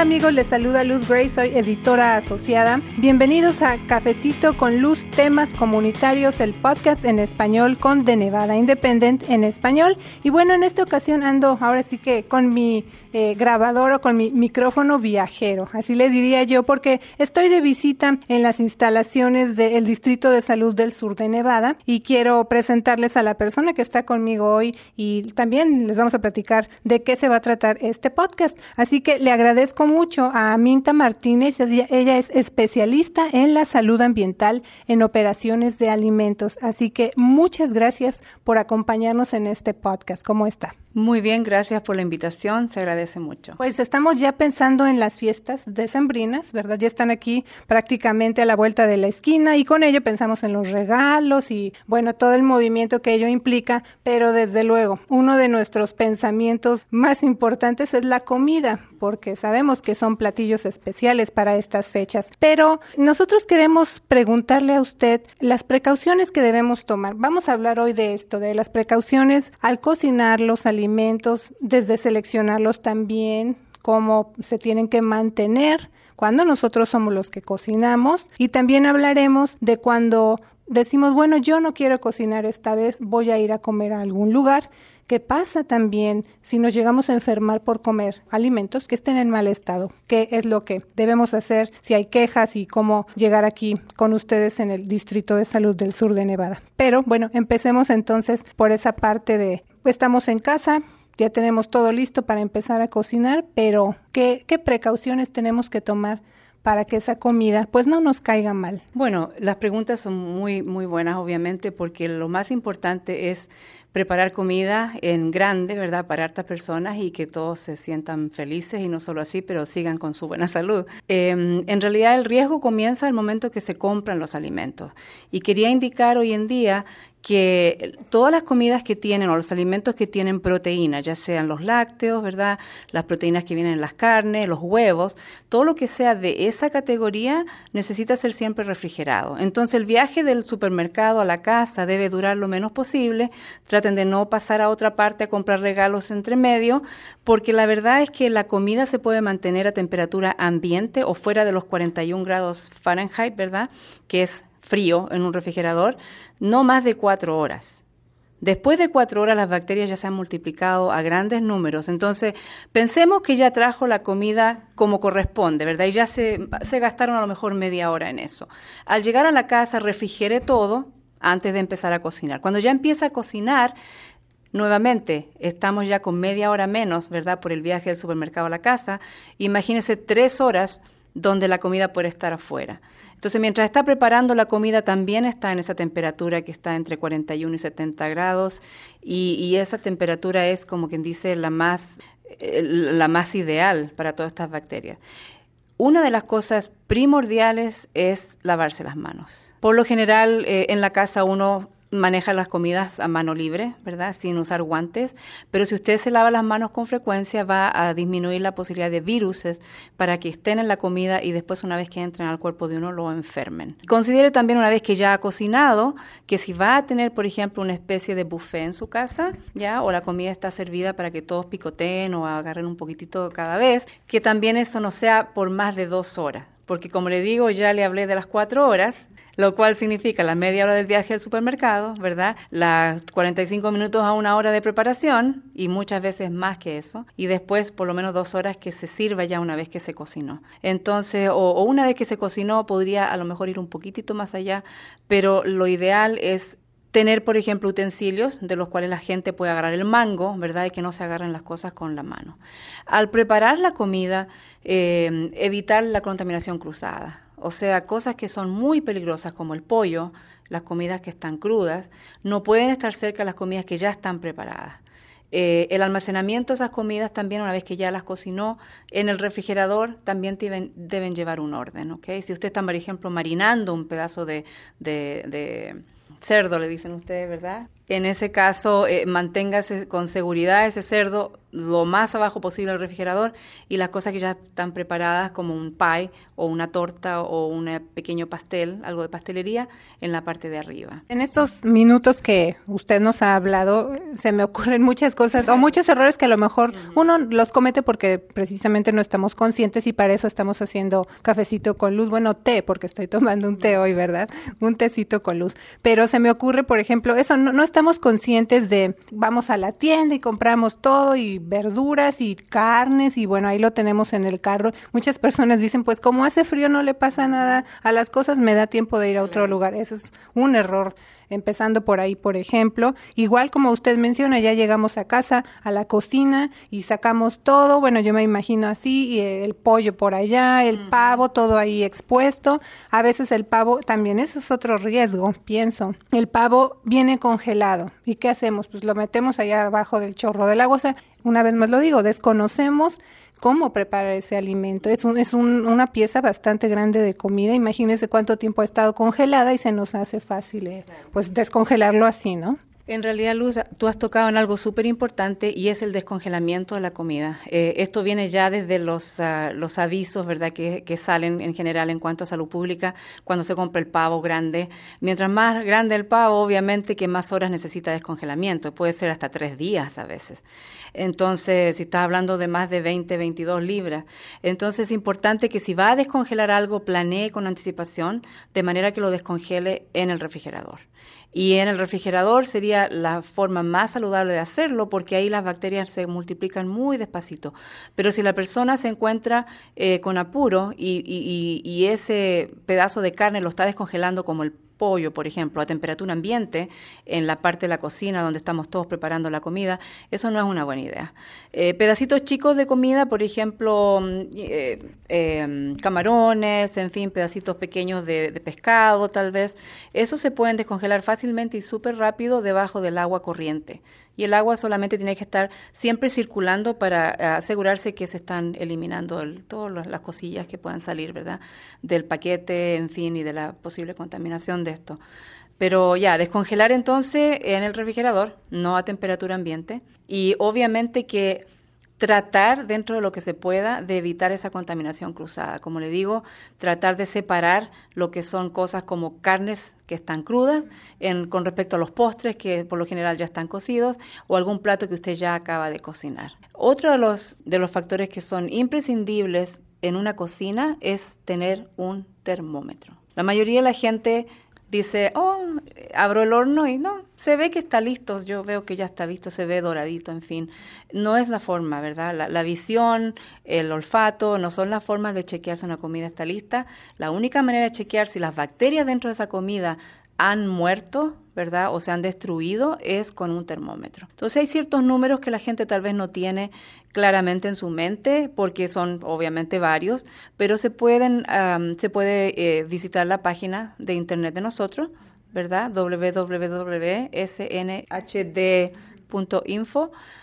amigos? Les saluda Luz Gray, soy editora asociada. Bienvenidos a Cafecito con Luz, temas comunitarios, el podcast en español con The Nevada Independent en español. Y bueno, en esta ocasión ando ahora sí que con mi eh, grabador o con mi micrófono viajero, así le diría yo, porque estoy de visita en las instalaciones del Distrito de Salud del Sur de Nevada y quiero presentarles a la persona que está conmigo hoy y también les vamos a platicar de qué se va a tratar este podcast. Así que le agradezco mucho a Minta Martínez, ella es especialista en la salud ambiental en operaciones de alimentos. Así que muchas gracias por acompañarnos en este podcast. ¿Cómo está? Muy bien, gracias por la invitación, se agradece mucho. Pues estamos ya pensando en las fiestas decembrinas, ¿verdad? Ya están aquí prácticamente a la vuelta de la esquina y con ello pensamos en los regalos y bueno, todo el movimiento que ello implica, pero desde luego, uno de nuestros pensamientos más importantes es la comida, porque sabemos que son platillos especiales para estas fechas. Pero nosotros queremos preguntarle a usted las precauciones que debemos tomar. Vamos a hablar hoy de esto, de las precauciones al cocinar los alimentos, desde seleccionarlos también, cómo se tienen que mantener cuando nosotros somos los que cocinamos. Y también hablaremos de cuando decimos, bueno, yo no quiero cocinar esta vez, voy a ir a comer a algún lugar ¿Qué pasa también si nos llegamos a enfermar por comer alimentos que estén en mal estado? ¿Qué es lo que debemos hacer si hay quejas y cómo llegar aquí con ustedes en el Distrito de Salud del Sur de Nevada? Pero bueno, empecemos entonces por esa parte de estamos en casa, ya tenemos todo listo para empezar a cocinar, pero ¿qué, qué precauciones tenemos que tomar? Para que esa comida pues no nos caiga mal. Bueno, las preguntas son muy muy buenas obviamente porque lo más importante es preparar comida en grande, ¿verdad?, para hartas personas y que todos se sientan felices y no solo así, pero sigan con su buena salud. Em, en realidad el riesgo comienza al momento que se compran los alimentos. Y quería indicar hoy en día que todas las comidas que tienen o los alimentos que tienen proteína, ya sean los lácteos, ¿verdad? Las proteínas que vienen en las carnes, los huevos, todo lo que sea de esa categoría necesita ser siempre refrigerado. Entonces el viaje del supermercado a la casa debe durar lo menos posible. Traten de no pasar a otra parte a comprar regalos entre medio, porque la verdad es que la comida se puede mantener a temperatura ambiente o fuera de los 41 grados Fahrenheit, ¿verdad? Que es frío en un refrigerador, no más de cuatro horas. Después de cuatro horas las bacterias ya se han multiplicado a grandes números. Entonces, pensemos que ya trajo la comida como corresponde, ¿verdad? Y ya se, se gastaron a lo mejor media hora en eso. Al llegar a la casa, refrigere todo antes de empezar a cocinar. Cuando ya empieza a cocinar, Nuevamente, estamos ya con media hora menos, ¿verdad? Por el viaje del supermercado a la casa. Imagínense tres horas donde la comida puede estar afuera. Entonces, mientras está preparando la comida, también está en esa temperatura que está entre 41 y 70 grados, y, esa temperatura es, como quien dice, la más, eh, la más ideal para todas estas bacterias. Una de las cosas primordiales es lavarse las manos. Por lo general, eh, en la casa uno maneja las comidas a mano libre, ¿verdad? Sin usar guantes. Pero si usted se lava las manos con frecuencia, va a disminuir la posibilidad de virus para que estén en la comida y después, una vez que entren al cuerpo de uno, lo enfermen. Considere también, una vez que ya ha cocinado, que si va a tener, por ejemplo, una especie de buffet en su casa, ¿ya? O la comida está servida para que todos picoteen o agarren un poquitito cada vez, que también eso no sea por más de dos horas porque como le digo, ya le hablé de las cuatro horas, lo cual significa la media hora del viaje al supermercado, ¿verdad? Las 45 minutos a una hora de preparación y muchas veces más que eso, y después por lo menos dos horas que se sirva ya una vez que se cocinó. Entonces, o, una vez que se cocinó, podría a lo mejor ir un poquitito más allá, pero lo ideal es tener, por ejemplo, utensilios de los cuales la gente puede agarrar el mango, ¿verdad? Y que no se agarren las cosas con la mano. Al preparar la comida, eh, evitar la contaminación cruzada. O sea, cosas que son muy peligrosas como el pollo, las comidas que están crudas, no pueden estar cerca de las comidas que ya están preparadas. Eh, el almacenamiento de esas comidas también, una vez que ya las cocinó, en el refrigerador también deben, llevar un orden, ¿ok? Si usted está, por ejemplo, marinando un pedazo de cerdo, le dicen ustedes, ¿verdad? En ese caso, eh, manténgase con seguridad ese cerdo lo más abajo posible del refrigerador y las cosas que ya están preparadas como un pie o una torta o un pequeño pastel, algo de pastelería, en la parte de arriba. En estos minutos que usted nos ha hablado, se me ocurren muchas cosas o muchos errores que a lo mejor uno los comete porque precisamente no estamos conscientes y para eso estamos haciendo cafecito con luz, bueno, té, porque estoy tomando un té hoy, ¿verdad? Un tecito con luz. Pero se me ocurre, por ejemplo, eso, no, no estamos conscientes de, vamos a la tienda y compramos todo y verduras y carnes y bueno, ahí lo tenemos en el carro. Muchas personas dicen, pues como hace frío no le pasa nada a las cosas, me da tiempo de ir a otro lugar. Eso es un error empezando por ahí, por ejemplo. Igual como usted menciona, ya llegamos a casa, a la cocina y sacamos todo, bueno, yo me imagino así, y el pollo por allá, el pavo, todo ahí expuesto. A veces el pavo, también eso es otro riesgo, pienso. El pavo viene congelado. ¿Y qué hacemos? Pues lo metemos allá abajo del chorro del agua. O sea, una vez más lo digo, desconocemos cómo preparar ese alimento. Es, un, es un, una pieza bastante grande de comida. Imagínese cuánto tiempo ha estado congelada y se nos hace fácil eh, pues descongelarlo así, ¿no? En realidad, Luz, tú has tocado en algo súper importante y es el descongelamiento de la comida. Eh, esto viene ya desde los, uh, los avisos, ¿verdad?, que, que, salen en general en cuanto a salud pública cuando se compra el pavo grande. Mientras más grande el pavo, obviamente que más horas necesita descongelamiento. Puede ser hasta tres días a veces. Entonces, si estás hablando de más de 20, 22 libras, entonces es importante que si va a descongelar algo, planee con anticipación de manera que lo descongele en el refrigerador. Y en el refrigerador sería la forma más saludable de hacerlo porque ahí las bacterias se multiplican muy despacito. Pero si la persona se encuentra eh, con apuro y, y, y ese pedazo de carne lo está descongelando como el pollo, por ejemplo, a temperatura ambiente en la parte de la cocina donde estamos todos preparando la comida, eso no es una buena idea. Eh, pedacitos chicos de comida, por ejemplo, mm, eh, eh, camarones, en fin, pedacitos pequeños de, de, pescado tal vez, esos se pueden descongelar fácilmente y súper rápido debajo del agua corriente y el agua solamente tiene que estar siempre circulando para eh, asegurarse que se están eliminando todas las cosillas que puedan salir, ¿verdad? Del paquete, en fin, y de la posible contaminación de esto. Pero ya, descongelar entonces en el refrigerador, no a temperatura ambiente. Y obviamente que tratar dentro de lo que se pueda de evitar esa contaminación cruzada. Como le digo, tratar de separar lo que son cosas como carnes que están crudas con respecto a los postres que por lo general ya están cocidos o algún plato que usted ya acaba de cocinar. Otro de los, de los factores que son imprescindibles en una cocina es tener un termómetro. La mayoría de la gente dice, oh, abro el horno y no, se ve que está listo, yo veo que ya está visto, se ve doradito, en fin. No es la forma, ¿verdad? La, la visión, el olfato, no son las formas de chequear si una comida está lista. La única manera de chequear si las bacterias dentro de esa comida han muerto, ¿verdad? O se han destruido es con un termómetro. Entonces hay ciertos números que la gente tal vez no tiene claramente en su mente porque son obviamente varios, pero se pueden se puede eh, visitar la página de internet de nosotros, ¿verdad? www.snhd.info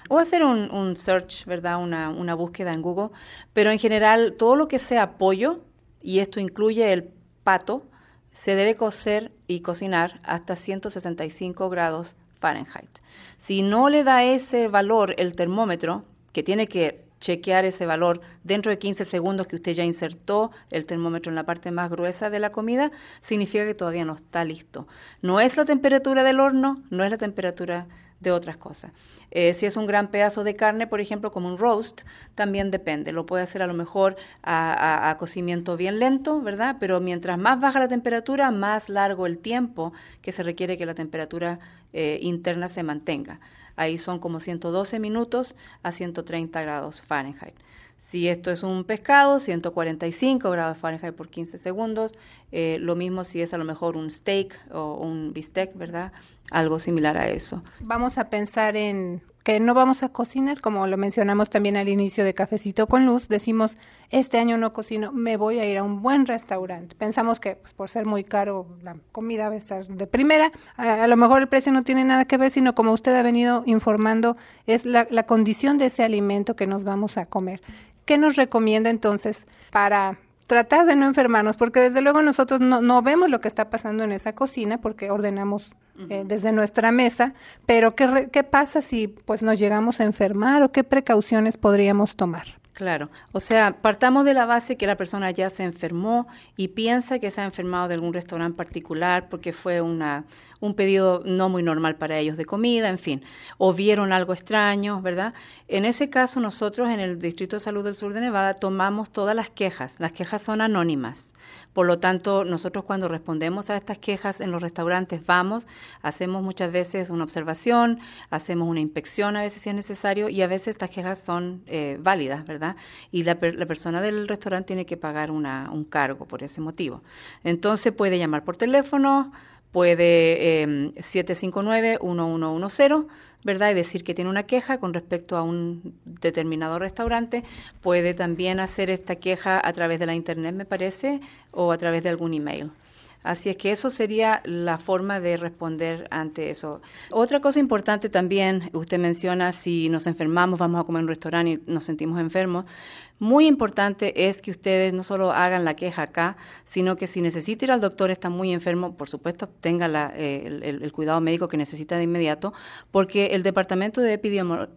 o hacer un, search, ¿verdad? Una, una búsqueda en Google, pero en general todo lo que sea pollo y esto incluye el pato, se debe cocer y cocinar hasta 165 grados Fahrenheit. Si no le da ese valor el termómetro, que tiene que chequear ese valor dentro de 15 segundos que usted ya insertó el termómetro en la parte más gruesa de la comida, significa que todavía no está listo. No es la temperatura del horno, no es la temperatura de otras cosas. Eh, si es un gran pedazo de carne, por ejemplo, como un roast, también depende. Lo puede hacer a lo mejor a, cocimiento bien lento, ¿verdad? Pero mientras más baja la temperatura, más largo el tiempo que se requiere que la temperatura eh, interna se mantenga. Ahí son como 112 minutos a 130 grados Fahrenheit. Si esto es un pescado, 145 grados Fahrenheit por 15 segundos. Eh, lo mismo si es a lo mejor un steak o un bistec, ¿verdad? Algo similar a eso. Vamos a pensar en que no vamos a cocinar, como lo mencionamos también al inicio de Cafecito con Luz, decimos, este año no cocino, me voy a ir a un buen restaurante. Pensamos que pues, por ser muy caro la comida va a estar de primera, a, lo mejor el precio no tiene nada que ver, sino como usted ha venido informando, es la, la condición de ese alimento que nos vamos a comer. ¿Qué nos recomienda entonces para tratar de no enfermarnos? Porque desde luego nosotros no, no vemos lo que está pasando en esa cocina porque ordenamos eh, desde nuestra mesa, pero ¿qué, ¿qué pasa si pues nos llegamos a enfermar o qué precauciones podríamos tomar? Claro, o sea, partamos de la base que la persona ya se enfermó y piensa que se ha enfermado de algún restaurante particular porque fue una, un pedido no muy normal para ellos de comida, en fin, o vieron algo extraño, ¿verdad? En ese caso, nosotros en el Distrito de Salud del Sur de Nevada tomamos todas las quejas. Las quejas son anónimas. Por lo tanto, nosotros cuando respondemos a estas quejas en los restaurantes vamos, hacemos muchas veces una observación, hacemos una inspección a veces si es necesario y a veces estas quejas son eh, válidas, ¿verdad? Y la, la, persona del restaurante tiene que pagar una, un cargo por ese motivo. Entonces puede llamar por teléfono, puede eh, 759-1110, ¿verdad? Y decir que tiene una queja con respecto a un determinado restaurante. Puede también hacer esta queja a través de la Internet, me parece, o a través de algún email. Así es que eso sería la forma de responder ante eso. Otra cosa importante también, usted menciona si nos enfermamos, vamos a comer en un restaurante y nos sentimos enfermos. Muy importante es que ustedes no solo hagan la queja acá, sino que si necesita ir al doctor, está muy enfermo, por supuesto, tenga eh, el, cuidado médico que necesita de inmediato, porque el Departamento de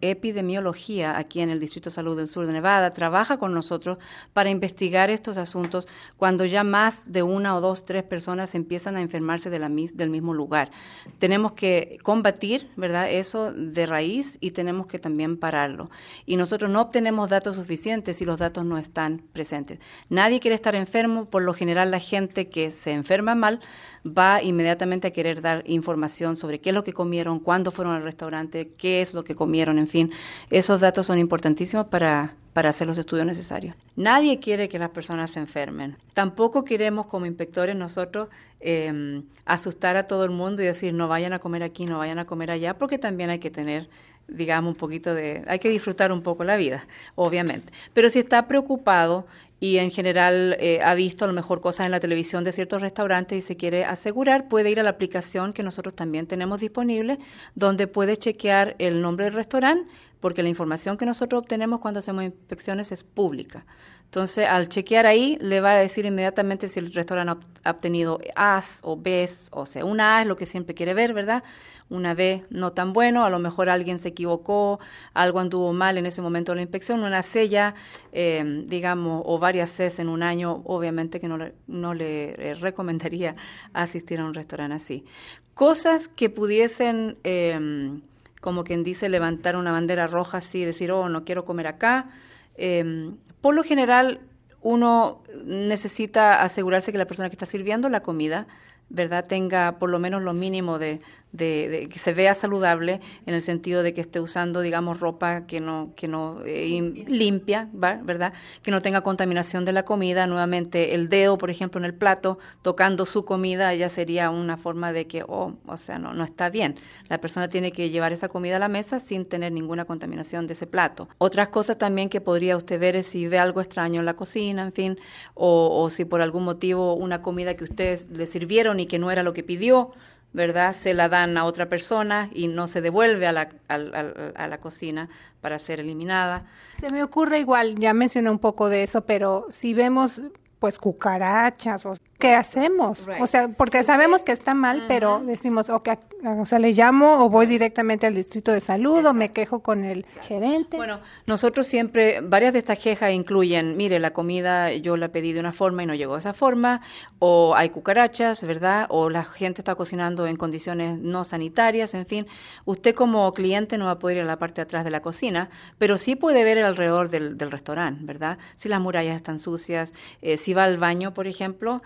Epidemiología aquí en el Distrito de Salud del Sur de Nevada trabaja con nosotros para investigar estos asuntos cuando ya más de una o dos, tres personas empiezan a enfermarse de la, del mismo lugar. Tenemos que combatir, ¿verdad?, eso de raíz y tenemos que también pararlo. Y nosotros no obtenemos datos suficientes los datos no están presentes. Nadie quiere estar enfermo, por lo general la gente que se enferma mal va inmediatamente a querer dar información sobre qué es lo que comieron, cuándo fueron al restaurante, qué es lo que comieron, en fin. Esos datos son importantísimos para, para hacer los estudios necesarios. Nadie quiere que las personas se enfermen. Tampoco queremos como inspectores nosotros eh, asustar a todo el mundo y decir no vayan a comer aquí, no vayan a comer allá, porque también hay que tener digamos, un poquito de... Hay que disfrutar un poco la vida, obviamente. Pero si está preocupado y en general eh, ha visto a lo mejor cosas en la televisión de ciertos restaurantes y se quiere asegurar, puede ir a la aplicación que nosotros también tenemos disponible, donde puede chequear el nombre del restaurante, porque la información que nosotros obtenemos cuando hacemos inspecciones es pública. Entonces, al chequear ahí, le va a decir inmediatamente si el restaurante ha obtenido A's o B's, o sea, una A es lo que siempre quiere ver, ¿verdad? Una B no tan bueno, a lo mejor alguien se equivocó, algo anduvo mal en ese momento de la inspección, una C ya, eh, digamos, o varias C's en un año, obviamente que no le, no le eh, recomendaría asistir a un restaurante así. Cosas que pudiesen... Eh, como quien dice, levantar una bandera roja así, decir, oh, no quiero comer acá. Eh, por lo general, uno necesita asegurarse que la persona que está sirviendo la comida, ¿verdad?, tenga por lo menos lo mínimo de, de, que se vea saludable en el sentido de que esté usando, digamos, ropa que no, que no eh, limpia, ¿verdad? Que no tenga contaminación de la comida. Nuevamente, el dedo, por ejemplo, en el plato, tocando su comida, ya sería una forma de que, oh, o sea, no, no está bien. La persona tiene que llevar esa comida a la mesa sin tener ninguna contaminación de ese plato. Otras cosas también que podría usted ver es si ve algo extraño en la cocina, en fin, o, o si por algún motivo una comida que ustedes le sirvieron y que no era lo que pidió, ¿verdad? Se la dan a otra persona y no se devuelve a la, a, a, la cocina para ser eliminada. Se me ocurre igual, ya mencioné un poco de eso, pero si vemos pues cucarachas o ¿qué hacemos? O sea, porque sabemos que está mal, pero decimos, okay, o sea, le llamo o voy directamente al distrito de salud o me quejo con el gerente. Bueno, nosotros siempre, varias de estas quejas incluyen, mire, la comida yo la pedí de una forma y no llegó de esa forma, o hay cucarachas, ¿verdad? O la gente está cocinando en condiciones no sanitarias, en fin. Usted como cliente no va a poder ir a la parte de atrás de la cocina, pero sí puede ver alrededor del, del restaurante, ¿verdad? Si las murallas están sucias, eh, si va al baño, por ejemplo,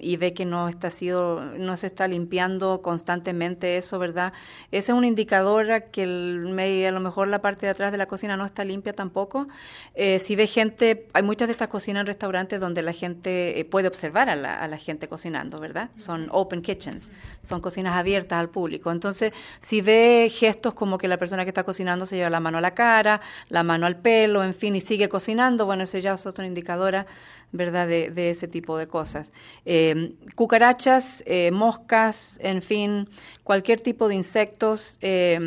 y ve que no está sido, no se está limpiando constantemente eso, ¿verdad? Ese es un indicador a que el, a lo mejor la parte de atrás de la cocina no está limpia tampoco. Eh, si ve gente, hay muchas de estas cocinas en restaurantes donde la gente eh, puede observar a la, a la, gente cocinando, ¿verdad? Son open kitchens, son cocinas abiertas al público. Entonces, si ve gestos como que la persona que está cocinando se lleva la mano a la cara, la mano al pelo, en fin, y sigue cocinando, bueno, ese ya es otro indicador ¿verdad? De, de ese tipo de cosas. Eh, cucarachas, eh, moscas, en fin, cualquier tipo de insectos, eh,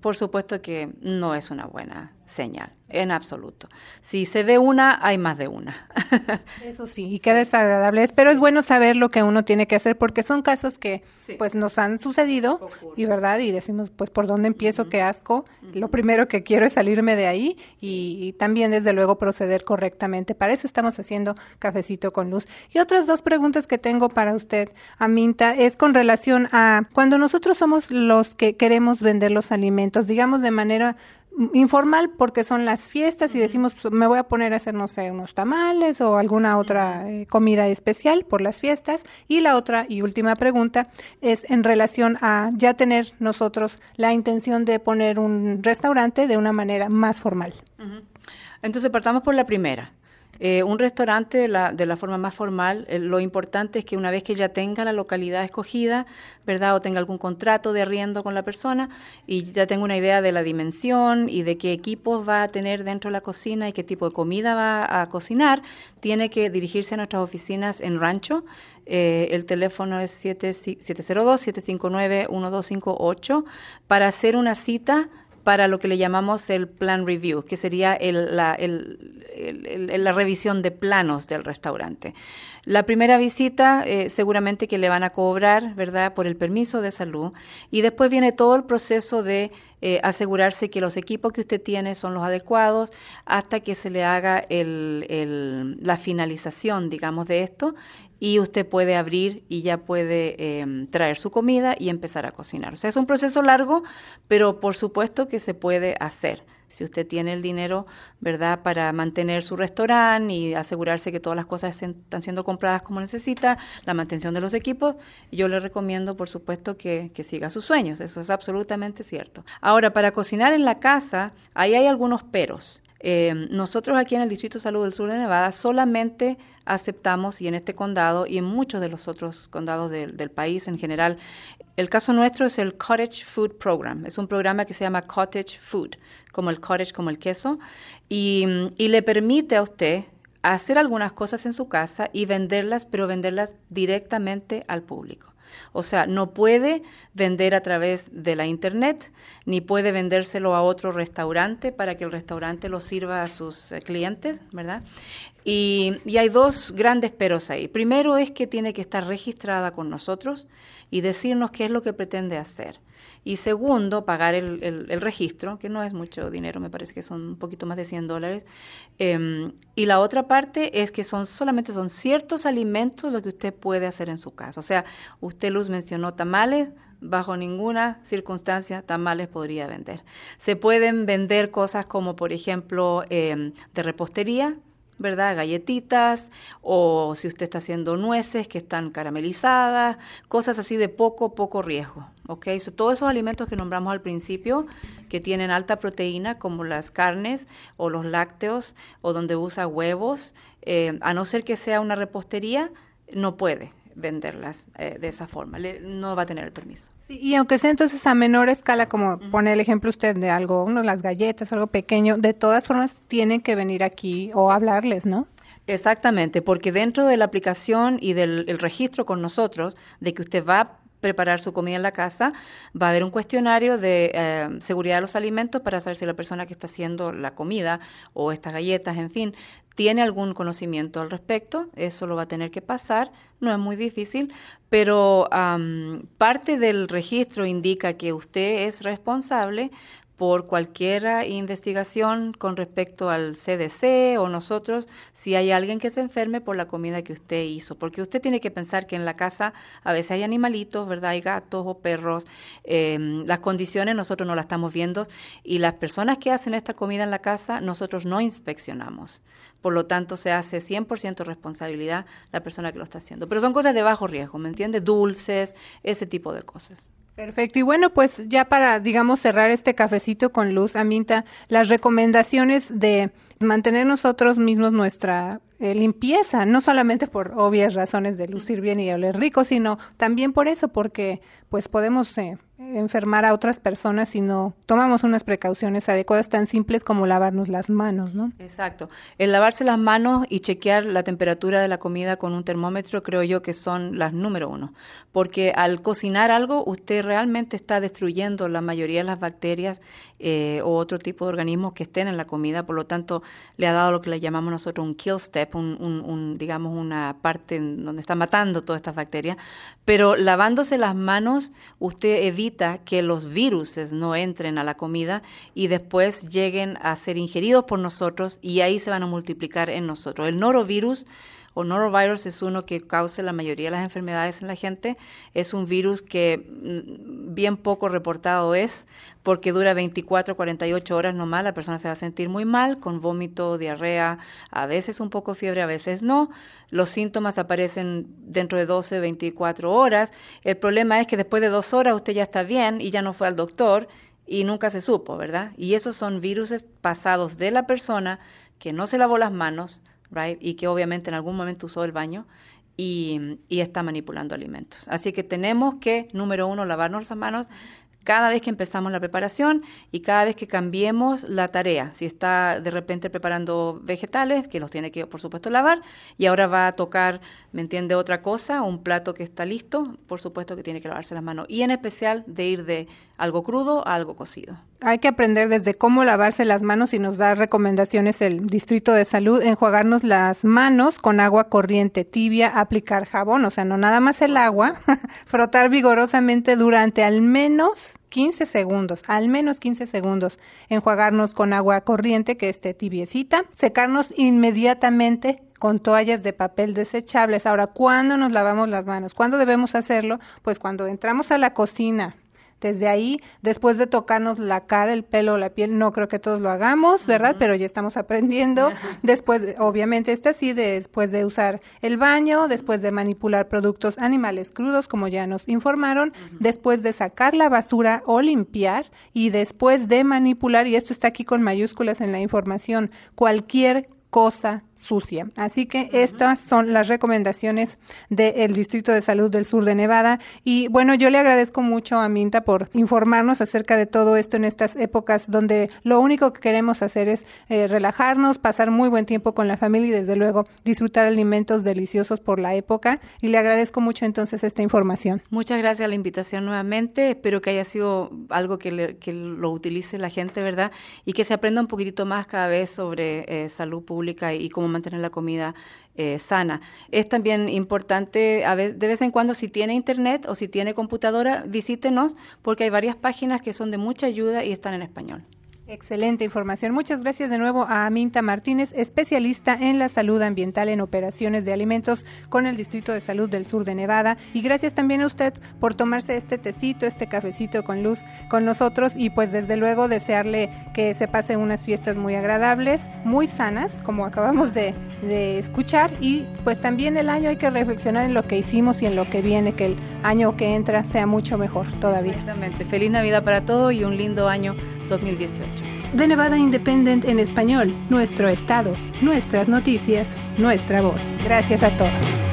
por supuesto que no es una buena señal. En absoluto. Si se ve una, hay más de una. Eso sí, y qué desagradable es, pero es bueno saber lo que uno tiene que hacer porque son casos que pues nos han sucedido y verdad y decimos pues por dónde empiezo, qué asco. Lo primero que quiero es salirme de ahí y, también desde luego proceder correctamente. Para eso estamos haciendo cafecito con luz. Y otras dos preguntas que tengo para usted, Aminta, es con relación a cuando nosotros somos los que queremos vender los alimentos, digamos de manera informal porque son las fiestas y decimos pues, me voy a poner a hacer no sé unos tamales o alguna otra eh, comida especial por las fiestas y la otra y última pregunta es en relación a ya tener nosotros la intención de poner un restaurante de una manera más formal. Entonces partamos por la primera. Eh, un restaurante de la, de la forma más formal, eh, lo importante es que una vez que ya tenga la localidad escogida, ¿verdad? O tenga algún contrato de arriendo con la persona y ya tenga una idea de la dimensión y de qué equipos va a tener dentro de la cocina y qué tipo de comida va a cocinar, tiene que dirigirse a nuestras oficinas en Rancho. Eh, el teléfono es 702-759-1258 para hacer una cita para lo que le llamamos el plan review, que sería el, la, la, revisión de planos del restaurante. La primera visita eh, seguramente que le van a cobrar, ¿verdad?, por el permiso de salud y después viene todo el proceso de eh, asegurarse que los equipos que usted tiene son los adecuados hasta que se le haga el, el, la finalización, digamos, de esto y usted puede abrir y ya puede em, traer su comida y empezar a cocinar. O sea, es un proceso largo, pero por supuesto que se puede hacer. Si usted tiene el dinero, ¿verdad?, para mantener su restaurante y asegurarse que todas las cosas están siendo compradas como necesita, la mantención de los equipos, yo le recomiendo, por supuesto, que, que siga sus sueños. Eso es absolutamente cierto. Ahora, para cocinar en la casa, ahí hay algunos peros. Eh, nosotros aquí en el Distrito de Salud del Sur de Nevada solamente aceptamos, y en este condado y en muchos de los otros condados del país en general, el caso nuestro es el Cottage Food Program. Es un programa que se llama Cottage Food, como el cottage, como el queso, y, y le permite a usted hacer algunas cosas en su casa y venderlas, pero venderlas directamente al público. O sea, no puede vender a través de la Internet, ni puede vendérselo a otro restaurante para que el restaurante lo sirva a sus eh, clientes, ¿verdad? Y, y, hay dos grandes peros ahí. Primero es que tiene que estar registrada con nosotros y decirnos qué es lo que pretende hacer. Y segundo, pagar el, el, registro, que no es mucho dinero, me parece que son un poquito más de 100 dólares. Em, y la otra parte es que son solamente son ciertos alimentos lo que usted puede hacer en su casa. O sea, usted, Luz, mencionó tamales, bajo ninguna circunstancia tamales podría vender. Se pueden vender cosas como, por ejemplo, em, de repostería, ¿verdad? Galletitas o si usted está haciendo nueces que están caramelizadas, cosas así de poco, poco riesgo, ¿ok? todos esos alimentos que nombramos al principio que tienen alta proteína como las carnes o los lácteos o donde usa huevos, eh, a no ser que sea una repostería, no puede venderlas eh, de esa forma, no va a tener el permiso. Sí, y aunque sea entonces a menor escala, como pone el ejemplo usted de algo, uno, las galletas, algo pequeño, de todas formas tienen que venir aquí o hablarles, ¿no? Exactamente, porque dentro de la aplicación y del registro con nosotros, de que usted va preparar su comida en la casa, va a haber un cuestionario de eh, seguridad de los alimentos para saber si la persona que está haciendo la comida o estas galletas, en fin, tiene algún conocimiento al respecto. Eso lo va a tener que pasar. No es muy difícil, pero parte del registro indica que usted es responsable por cualquier investigación con respecto al CDC o nosotros, si hay alguien que se enferme por la comida que usted hizo. Porque usted tiene que pensar que en la casa a veces hay animalitos, ¿verdad? Hay gatos o perros. Em, las condiciones nosotros no las estamos viendo y las personas que hacen esta comida en la casa nosotros no inspeccionamos. Por lo tanto, se hace 100% responsabilidad la persona que lo está haciendo. Pero son cosas de bajo riesgo, ¿me entiende? Dulces, ese tipo de cosas. Perfecto. Y bueno, pues ya para, digamos, cerrar este cafecito con luz, Aminta, las recomendaciones de mantener nosotros mismos nuestra eh, limpieza, no solamente por obvias razones de lucir bien y oler rico, sino también por eso, porque pues podemos eh, enfermar a otras personas si no tomamos unas precauciones adecuadas tan simples como lavarnos las manos, ¿no? Exacto. El lavarse las manos y chequear la temperatura de la comida con un termómetro creo yo que son las número uno, porque al cocinar algo usted realmente está destruyendo la mayoría de las bacterias eh, o otro tipo de organismos que estén en la comida, por lo tanto le ha dado lo que le llamamos nosotros un kill step, un, digamos una parte en donde está matando todas estas bacterias, pero lavándose las manos usted evita que los virus no entren a la comida y después lleguen a ser ingeridos por nosotros y ahí se van a multiplicar en nosotros. El norovirus o norovirus es uno que causa la mayoría de las enfermedades en la gente. Es un virus que mm, bien poco reportado es porque dura 24 48 horas nomás. La persona se va a sentir muy mal, con vómito, diarrea, a veces un poco fiebre, a veces no. Los síntomas aparecen dentro de 12, 24 horas. El problema es que después de dos horas usted ya está bien y ya no fue al doctor y nunca se supo, ¿verdad? Y esos son virus pasados de la persona que no se lavó las manos, y que obviamente en algún momento usó el baño y, y, está manipulando alimentos. Así que tenemos que, número uno, lavarnos las manos cada vez que empezamos la preparación y cada vez que cambiemos la tarea. Si está de repente preparando vegetales, que los tiene que, por supuesto, lavar, y ahora va a tocar, ¿me entiende?, otra cosa, un plato que está listo, por supuesto que tiene que lavarse las manos. Y en especial de ir de algo crudo a algo cocido. Hay que aprender desde cómo lavarse las manos y nos da recomendaciones el Distrito de Salud, enjuagarnos las manos con agua corriente tibia, aplicar jabón, o sea, no nada más el agua, frotar vigorosamente durante al menos 15 segundos, al menos 15 segundos, enjuagarnos con agua corriente que esté tibiecita, secarnos inmediatamente con toallas de papel desechables. Ahora, ¿cuándo nos lavamos las manos? ¿Cuándo debemos hacerlo? Pues cuando entramos a la cocina, desde ahí, después de tocarnos la cara, el pelo, la piel, no creo que todos lo hagamos, ¿verdad? Pero ya estamos aprendiendo. Después, obviamente, este sí, después de usar el baño, después de manipular productos animales crudos, como ya nos informaron, después de sacar la basura o limpiar y después de manipular, y esto está aquí con mayúsculas en la información, cualquier cosa sucia. Así que estas son las recomendaciones del Distrito de Salud del Sur de Nevada. Y bueno, yo le agradezco mucho a Minta por informarnos acerca de todo esto en estas épocas donde lo único que queremos hacer es eh, relajarnos, pasar muy buen tiempo con la familia y desde luego disfrutar alimentos deliciosos por la época. Y le agradezco mucho entonces esta información. Muchas gracias a la invitación nuevamente. Espero que haya sido algo que, que lo utilice la gente, ¿verdad? Y que se aprenda un poquitito más cada vez sobre eh, salud pública y cómo mantener la comida eh, sana. Es también importante, a de vez en cuando, si tiene internet o si tiene computadora, visítenos porque hay varias páginas que son de mucha ayuda y están en español. Excelente información. Muchas gracias de nuevo a Aminta Martínez, especialista en la salud ambiental en operaciones de alimentos con el Distrito de Salud del Sur de Nevada. Y gracias también a usted por tomarse este tecito, este cafecito con luz con nosotros y pues desde luego desearle que se pasen unas fiestas muy agradables, muy sanas, como acabamos de, escuchar. Y pues también el año hay que reflexionar en lo que hicimos y en lo que viene, que el año que entra sea mucho mejor todavía. Exactamente. Feliz Navidad para todos y un lindo año 2018. De Nevada Independent en español, nuestro estado, nuestras noticias, nuestra voz. Gracias a todos.